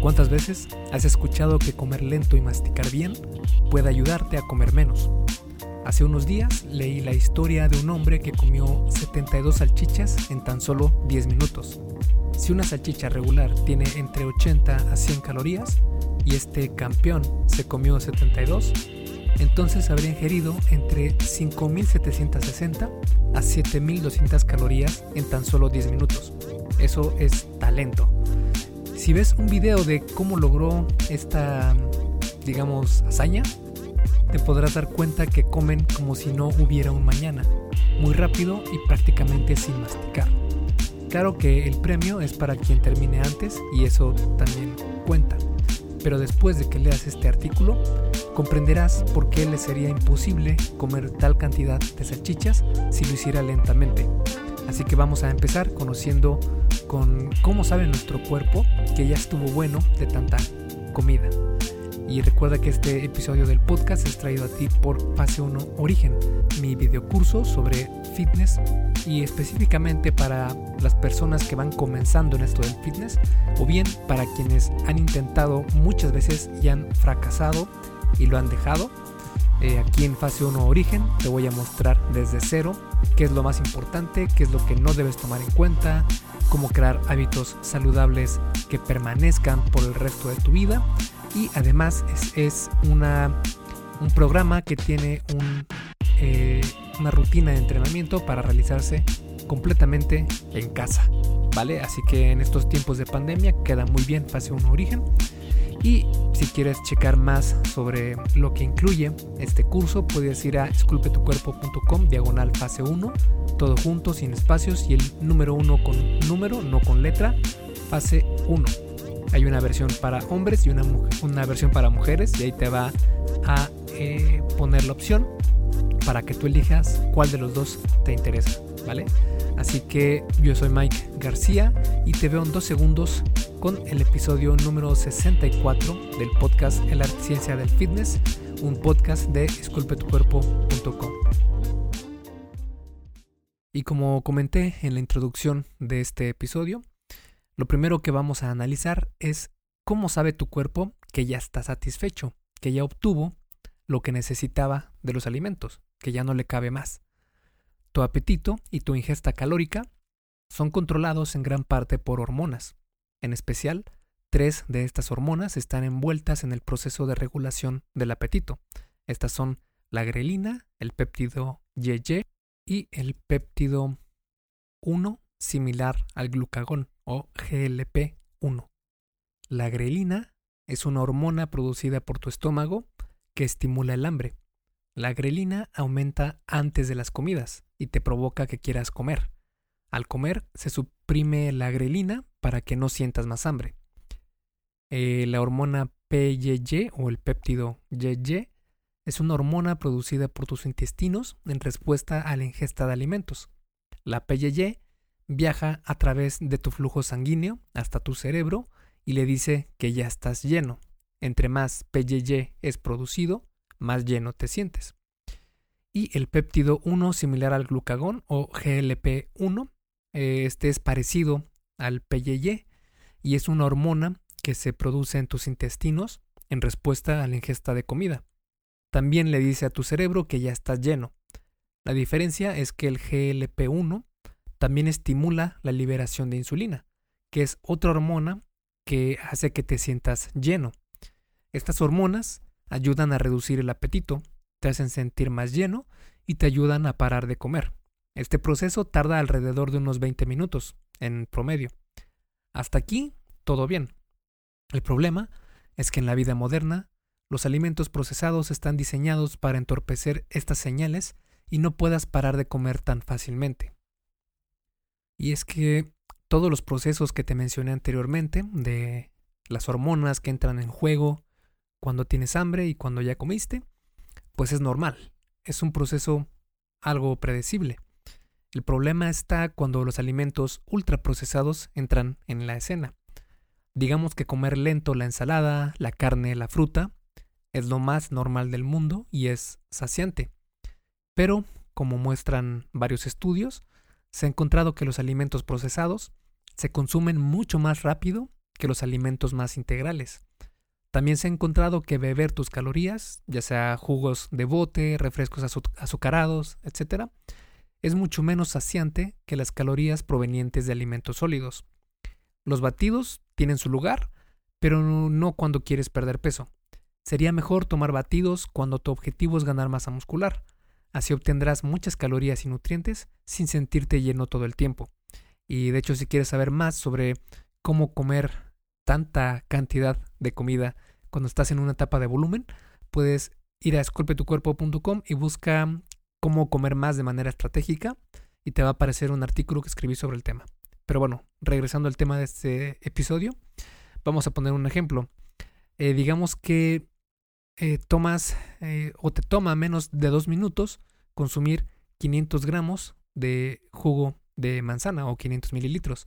¿Cuántas veces has escuchado que comer lento y masticar bien puede ayudarte a comer menos? Hace unos días leí la historia de un hombre que comió 72 salchichas en tan solo 10 minutos. Si una salchicha regular tiene entre 80 a 100 calorías y este campeón se comió 72, entonces habría ingerido entre 5.760 a 7.200 calorías en tan solo 10 minutos. Eso es talento. Si ves un video de cómo logró esta, digamos, hazaña, te podrás dar cuenta que comen como si no hubiera un mañana, muy rápido y prácticamente sin masticar. Claro que el premio es para quien termine antes y eso también cuenta. Pero después de que leas este artículo, comprenderás por qué le sería imposible comer tal cantidad de salchichas si lo hiciera lentamente. Así que vamos a empezar conociendo con cómo sabe nuestro cuerpo que ya estuvo bueno de tanta comida. Y recuerda que este episodio del podcast es traído a ti por Fase 1 Origen, mi videocurso sobre fitness y específicamente para las personas que van comenzando en esto del fitness o bien para quienes han intentado muchas veces y han fracasado y lo han dejado. Eh, aquí en fase 1 origen te voy a mostrar desde cero qué es lo más importante, qué es lo que no debes tomar en cuenta, cómo crear hábitos saludables que permanezcan por el resto de tu vida y además es, una, un programa que tiene eh, una rutina de entrenamiento para realizarse completamente en casa, ¿vale? Así que en estos tiempos de pandemia queda muy bien fase 1 origen. Y si quieres checar más sobre lo que incluye este curso, puedes ir a esculpetucuerpo.com diagonal fase 1, todo junto, sin espacios y el número 1 con número, no con letra, fase 1. Hay una versión para hombres y una, una versión para mujeres y ahí te va a eh, poner la opción para que tú elijas cuál de los dos te interesa, ¿vale? Así que yo soy Mike García y te veo en dos segundos con el episodio número 64 del podcast El Arte Ciencia del Fitness, un podcast de esculpetucuerpo.com. Y como comenté en la introducción de este episodio, lo primero que vamos a analizar es cómo sabe tu cuerpo que ya está satisfecho, que ya obtuvo lo que necesitaba de los alimentos, que ya no le cabe más. Tu apetito y tu ingesta calórica son controlados en gran parte por hormonas. En especial, tres de estas hormonas están envueltas en el proceso de regulación del apetito. Estas son la grelina, el péptido YY y el péptido 1 similar al glucagón o GLP-1. La grelina es una hormona producida por tu estómago que estimula el hambre. La grelina aumenta antes de las comidas y te provoca que quieras comer. Al comer se suprime la grelina para que no sientas más hambre. Eh, la hormona PYY o el péptido YY es una hormona producida por tus intestinos en respuesta a la ingesta de alimentos. La PYY viaja a través de tu flujo sanguíneo hasta tu cerebro y le dice que ya estás lleno. Entre más PYY es producido, más lleno te sientes. Y el péptido 1 similar al glucagón o GLP-1, eh, este es parecido al PYY y es una hormona que se produce en tus intestinos en respuesta a la ingesta de comida. También le dice a tu cerebro que ya estás lleno. La diferencia es que el GLP-1 también estimula la liberación de insulina, que es otra hormona que hace que te sientas lleno. Estas hormonas ayudan a reducir el apetito, te hacen sentir más lleno y te ayudan a parar de comer. Este proceso tarda alrededor de unos 20 minutos, en promedio. Hasta aquí, todo bien. El problema es que en la vida moderna, los alimentos procesados están diseñados para entorpecer estas señales y no puedas parar de comer tan fácilmente. Y es que todos los procesos que te mencioné anteriormente, de las hormonas que entran en juego cuando tienes hambre y cuando ya comiste, pues es normal. Es un proceso algo predecible. El problema está cuando los alimentos ultraprocesados entran en la escena. Digamos que comer lento la ensalada, la carne, la fruta, es lo más normal del mundo y es saciante. Pero, como muestran varios estudios, se ha encontrado que los alimentos procesados se consumen mucho más rápido que los alimentos más integrales. También se ha encontrado que beber tus calorías, ya sea jugos de bote, refrescos azucarados, etc., es mucho menos saciante que las calorías provenientes de alimentos sólidos. Los batidos tienen su lugar, pero no cuando quieres perder peso. Sería mejor tomar batidos cuando tu objetivo es ganar masa muscular. Así obtendrás muchas calorías y nutrientes sin sentirte lleno todo el tiempo. Y de hecho, si quieres saber más sobre cómo comer tanta cantidad de comida cuando estás en una etapa de volumen, puedes ir a esculpetucuerpo.com y busca cómo comer más de manera estratégica y te va a aparecer un artículo que escribí sobre el tema. Pero bueno, regresando al tema de este episodio, vamos a poner un ejemplo. Eh, digamos que eh, tomas eh, o te toma menos de dos minutos consumir 500 gramos de jugo de manzana o 500 mililitros.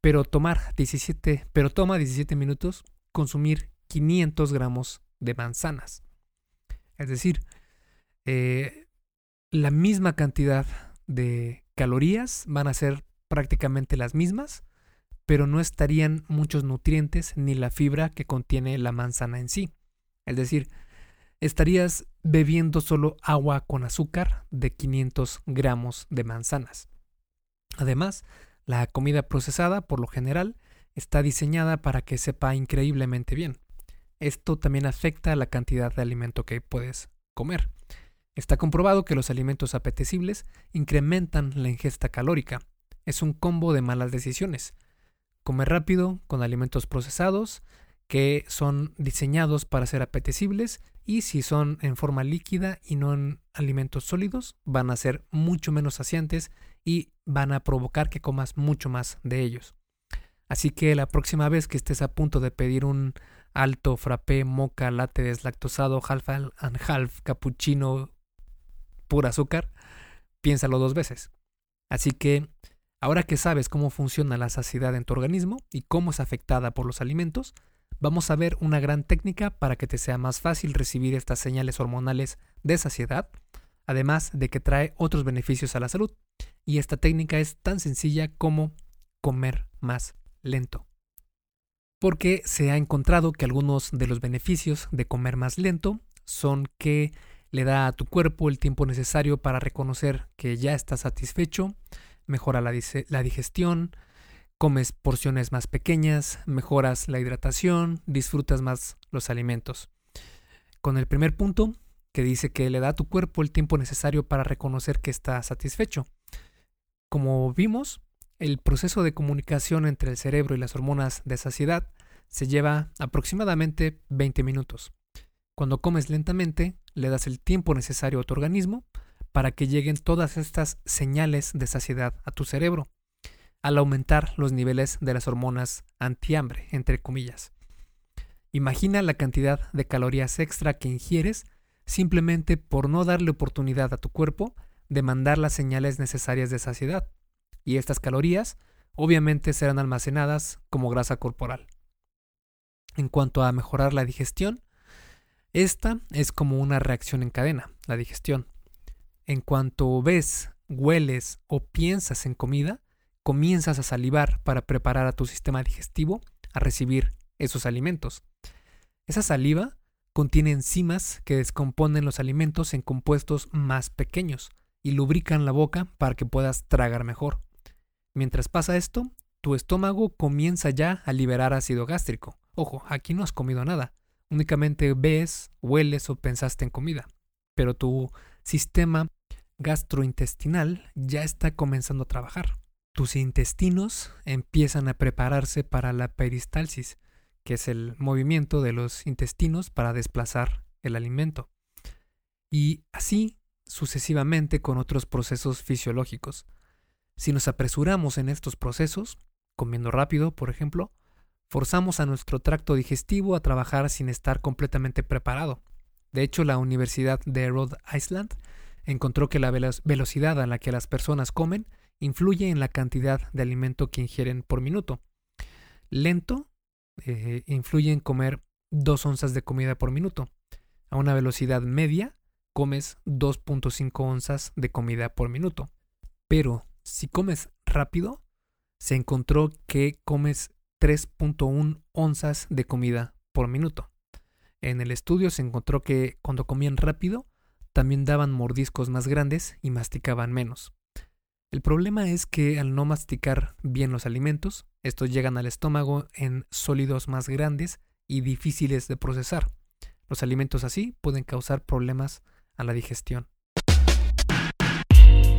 Pero tomar 17, pero toma 17 minutos consumir 500 gramos de manzanas. Es decir, eh, la misma cantidad de calorías van a ser prácticamente las mismas, pero no estarían muchos nutrientes ni la fibra que contiene la manzana en sí. Es decir, estarías bebiendo solo agua con azúcar de 500 gramos de manzanas. Además, la comida procesada, por lo general, está diseñada para que sepa increíblemente bien. Esto también afecta a la cantidad de alimento que puedes comer. Está comprobado que los alimentos apetecibles incrementan la ingesta calórica. Es un combo de malas decisiones. Comer rápido con alimentos procesados que son diseñados para ser apetecibles y si son en forma líquida y no en alimentos sólidos, van a ser mucho menos saciantes y van a provocar que comas mucho más de ellos. Así que la próxima vez que estés a punto de pedir un alto frappé, moca, latte deslactosado, half and half, cappuccino, pura azúcar, piénsalo dos veces. Así que ahora que sabes cómo funciona la saciedad en tu organismo y cómo es afectada por los alimentos, vamos a ver una gran técnica para que te sea más fácil recibir estas señales hormonales de saciedad, además de que trae otros beneficios a la salud. Y esta técnica es tan sencilla como comer más lento. Porque se ha encontrado que algunos de los beneficios de comer más lento son que le da a tu cuerpo el tiempo necesario para reconocer que ya está satisfecho, mejora la, digestión, comes porciones más pequeñas, mejoras la hidratación, disfrutas más los alimentos. Con el primer punto, que dice que le da a tu cuerpo el tiempo necesario para reconocer que está satisfecho. Como vimos, el proceso de comunicación entre el cerebro y las hormonas de saciedad se lleva aproximadamente 20 minutos. Cuando comes lentamente, le das el tiempo necesario a tu organismo para que lleguen todas estas señales de saciedad a tu cerebro al aumentar los niveles de las hormonas antihambre, entre comillas. Imagina la cantidad de calorías extra que ingieres simplemente por no darle oportunidad a tu cuerpo de mandar las señales necesarias de saciedad. Y estas calorías obviamente serán almacenadas como grasa corporal. En cuanto a mejorar la digestión, esta es como una reacción en cadena, la digestión. En cuanto ves, hueles o piensas en comida, comienzas a salivar para preparar a tu sistema digestivo a recibir esos alimentos. Esa saliva contiene enzimas que descomponen los alimentos en compuestos más pequeños y lubrican la boca para que puedas tragar mejor. Mientras pasa esto, tu estómago comienza ya a liberar ácido gástrico. Ojo, aquí no has comido nada, únicamente ves, hueles o pensaste en comida, pero tu sistema gastrointestinal ya está comenzando a trabajar tus intestinos empiezan a prepararse para la peristalsis, que es el movimiento de los intestinos para desplazar el alimento. Y así sucesivamente con otros procesos fisiológicos. Si nos apresuramos en estos procesos, comiendo rápido, por ejemplo, forzamos a nuestro tracto digestivo a trabajar sin estar completamente preparado. De hecho, la Universidad de Rhode Island encontró que la velocidad a la que las personas comen influye en la cantidad de alimento que ingieren por minuto. Lento eh, influye en comer 2 onzas de comida por minuto. A una velocidad media comes 2.5 onzas de comida por minuto. Pero si comes rápido, se encontró que comes 3.1 onzas de comida por minuto. En el estudio se encontró que cuando comían rápido, también daban mordiscos más grandes y masticaban menos. El problema es que al no masticar bien los alimentos, estos llegan al estómago en sólidos más grandes y difíciles de procesar. Los alimentos así pueden causar problemas a la digestión.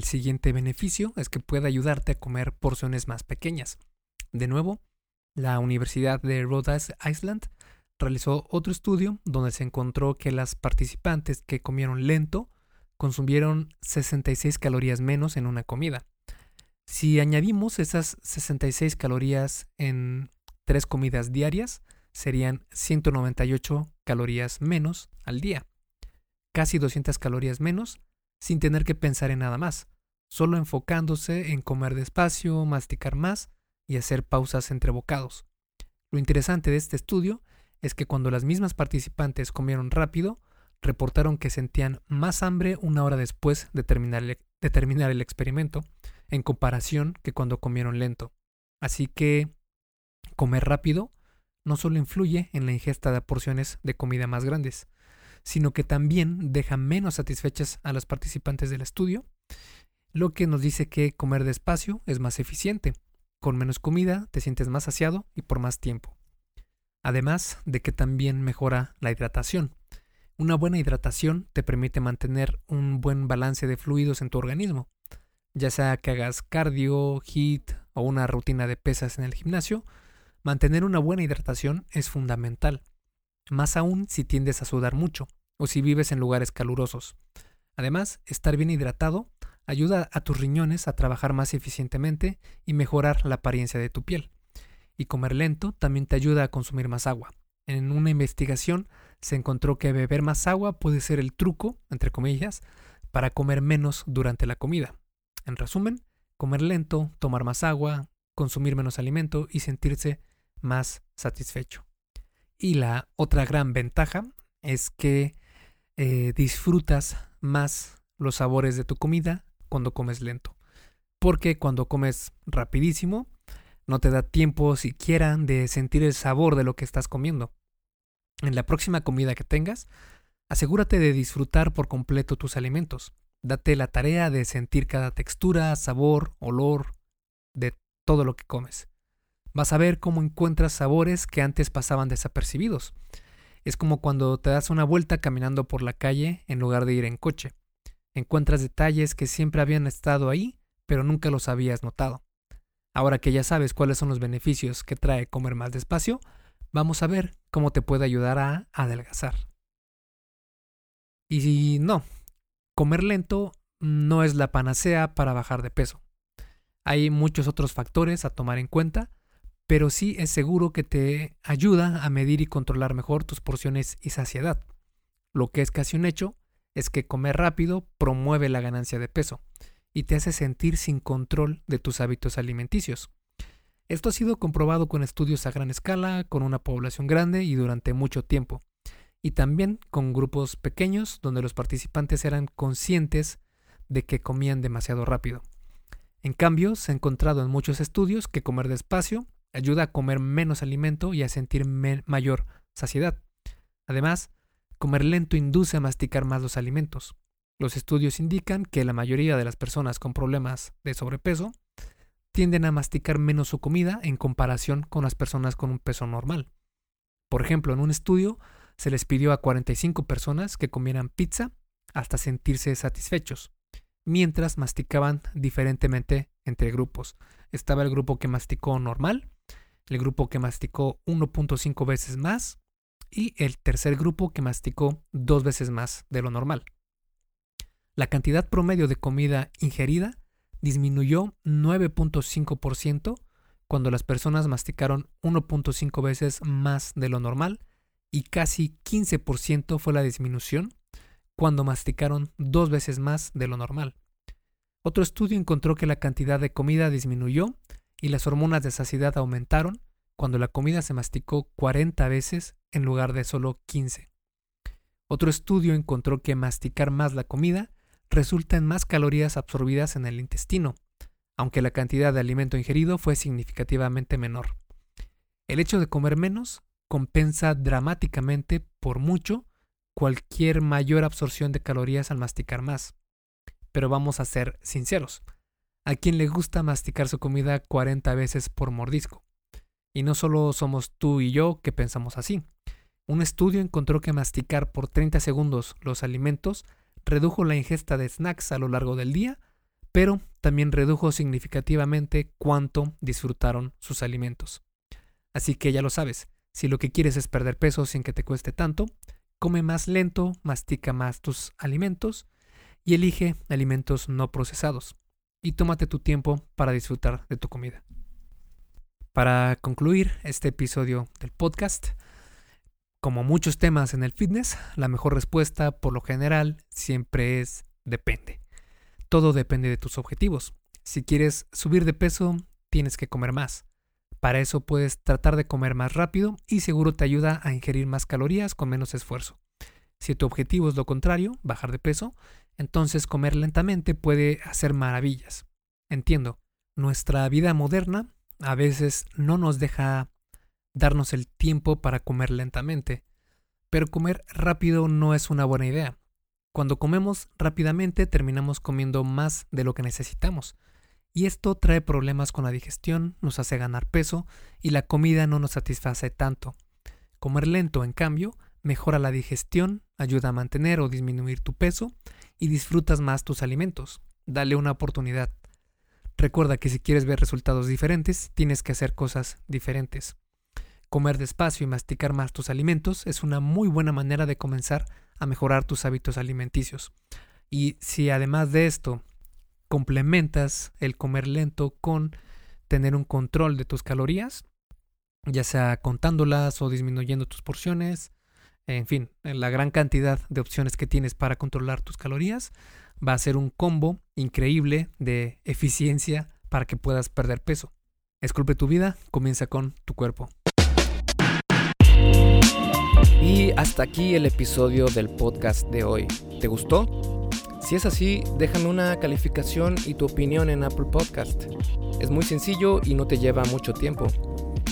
El siguiente beneficio es que puede ayudarte a comer porciones más pequeñas. De nuevo, la Universidad de Rhode Island realizó otro estudio donde se encontró que las participantes que comieron lento consumieron 66 calorías menos en una comida. Si añadimos esas 66 calorías en tres comidas diarias, serían 198 calorías menos al día. Casi 200 calorías menos sin tener que pensar en nada más, solo enfocándose en comer despacio, masticar más y hacer pausas entre bocados. Lo interesante de este estudio es que cuando las mismas participantes comieron rápido, reportaron que sentían más hambre una hora después de terminar, el, experimento, en comparación que cuando comieron lento. Así que comer rápido no solo influye en la ingesta de porciones de comida más grandes, sino que también deja menos satisfechas a las participantes del estudio, lo que nos dice que comer despacio es más eficiente. Con menos comida te sientes más saciado y por más tiempo además de que también mejora la hidratación. Una buena hidratación te permite mantener un buen balance de fluidos en tu organismo, ya sea que hagas cardio, HIIT o una rutina de pesas en el gimnasio, mantener una buena hidratación es fundamental, más aún si tiendes a sudar mucho o si vives en lugares calurosos. Además, estar bien hidratado ayuda a tus riñones a trabajar más eficientemente y mejorar la apariencia de tu piel y comer lento también te ayuda a consumir más agua. En una investigación se encontró que beber más agua puede ser el truco, entre comillas, para comer menos durante la comida. En resumen, comer lento, tomar más agua, consumir menos alimento y sentirse más satisfecho. Y la otra gran ventaja es que eh, disfrutas más los sabores de tu comida cuando comes lento. Porque cuando comes rapidísimo, no te da tiempo siquiera de sentir el sabor de lo que estás comiendo. En la próxima comida que tengas, asegúrate de disfrutar por completo tus alimentos. Date la tarea de sentir cada textura, sabor, olor de todo lo que comes. Vas a ver cómo encuentras sabores que antes pasaban desapercibidos. Es como cuando te das una vuelta caminando por la calle en lugar de ir en coche. Encuentras detalles que siempre habían estado ahí, pero nunca los habías notado. Ahora que ya sabes cuáles son los beneficios que trae comer más despacio, vamos a ver cómo te puede ayudar a adelgazar. Y no, comer lento no es la panacea para bajar de peso. Hay muchos otros factores a tomar en cuenta, pero sí es seguro que te ayuda a medir y controlar mejor tus porciones y saciedad. Lo que es casi un hecho es que comer rápido promueve la ganancia de peso y te hace sentir sin control de tus hábitos alimenticios. Esto ha sido comprobado con estudios a gran escala, con una población grande y durante mucho tiempo, y también con grupos pequeños donde los participantes eran conscientes de que comían demasiado rápido. En cambio, se ha encontrado en muchos estudios que comer despacio ayuda a comer menos alimento y a sentir mayor saciedad. Además, comer lento induce a masticar más los alimentos, los estudios indican que la mayoría de las personas con problemas de sobrepeso tienden a masticar menos su comida en comparación con las personas con un peso normal. Por ejemplo, en un estudio se les pidió a 45 personas que comieran pizza hasta sentirse satisfechos, mientras masticaban diferentemente entre grupos. Estaba el grupo que masticó normal, el grupo que masticó 1.5 veces más y el tercer grupo que masticó dos veces más de lo normal. La cantidad promedio de comida ingerida disminuyó 9.5% cuando las personas masticaron 1.5 veces más de lo normal y casi 15% fue la disminución cuando masticaron dos veces más de lo normal. Otro estudio encontró que la cantidad de comida disminuyó y las hormonas de saciedad aumentaron cuando la comida se masticó 40 veces en lugar de solo 15. Otro estudio encontró que masticar más la comida resulta en más calorías absorbidas en el intestino, aunque la cantidad de alimento ingerido fue significativamente menor. El hecho de comer menos compensa dramáticamente por mucho cualquier mayor absorción de calorías al masticar más. Pero vamos a ser sinceros. ¿A quién le gusta masticar su comida 40 veces por mordisco? Y no solo somos tú y yo que pensamos así. Un estudio encontró que masticar por 30 segundos los alimentos redujo la ingesta de snacks a lo largo del día pero también redujo significativamente cuánto disfrutaron sus alimentos. Así que ya lo sabes, si lo que quieres es perder peso sin que te cueste tanto, come más lento, mastica más tus alimentos y elige alimentos no procesados. Y tómate tu tiempo para disfrutar de tu comida. Para concluir este episodio del podcast, como muchos temas en el fitness, la mejor respuesta por lo general siempre es depende. Todo depende de tus objetivos. Si quieres subir de peso, tienes que comer más. Para eso puedes tratar de comer más rápido y seguro te ayuda a ingerir más calorías con menos esfuerzo. Si tu objetivo es lo contrario, bajar de peso, entonces comer lentamente puede hacer maravillas. Entiendo, nuestra vida moderna a veces no nos deja darnos el tiempo para comer lentamente, pero comer rápido no es una buena idea. Cuando comemos rápidamente terminamos comiendo más de lo que necesitamos. Y esto trae problemas con la digestión, nos hace ganar peso y la comida no nos satisface tanto. Comer lento, en cambio, mejora la digestión, ayuda a mantener o disminuir tu peso y disfrutas más tus alimentos. Dale una oportunidad. Recuerda que si quieres ver resultados diferentes, tienes que hacer cosas diferentes. Comer despacio y masticar más tus alimentos es una muy buena manera de comenzar a mejorar tus hábitos alimenticios. Y si además de esto complementas el comer lento con tener un control de tus calorías, ya sea contándolas o disminuyendo tus porciones, en fin, la gran cantidad de opciones que tienes para controlar tus calorías, va a ser un combo increíble de eficiencia para que puedas perder peso. Esculpe tu vida, comienza con tu cuerpo. Y hasta aquí el episodio del podcast de hoy. ¿Te gustó? Si es así, déjame una calificación y tu opinión en Apple Podcast. Es muy sencillo y no te lleva mucho tiempo.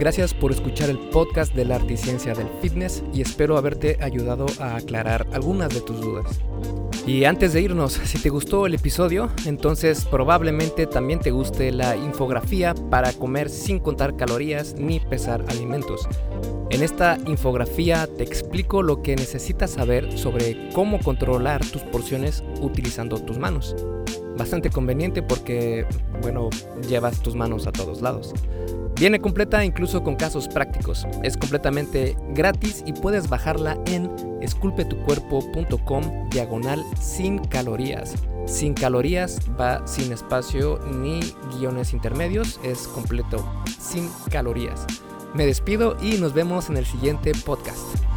Gracias por escuchar el podcast de la Articiencia del Fitness y espero haberte ayudado a aclarar algunas de tus dudas. Y antes de irnos, si te gustó el episodio, entonces probablemente también te guste la infografía para comer sin contar calorías ni pesar alimentos. En esta infografía te explico lo que necesitas saber sobre cómo controlar tus porciones utilizando tus manos. Bastante conveniente porque, bueno, llevas tus manos a todos lados. Viene completa incluso con casos prácticos. Es completamente gratis y puedes bajarla en esculpetucuerpo.com diagonal sin calorías. Sin calorías va sin espacio ni guiones intermedios, es completo, sin calorías. Me despido y nos vemos en el siguiente podcast.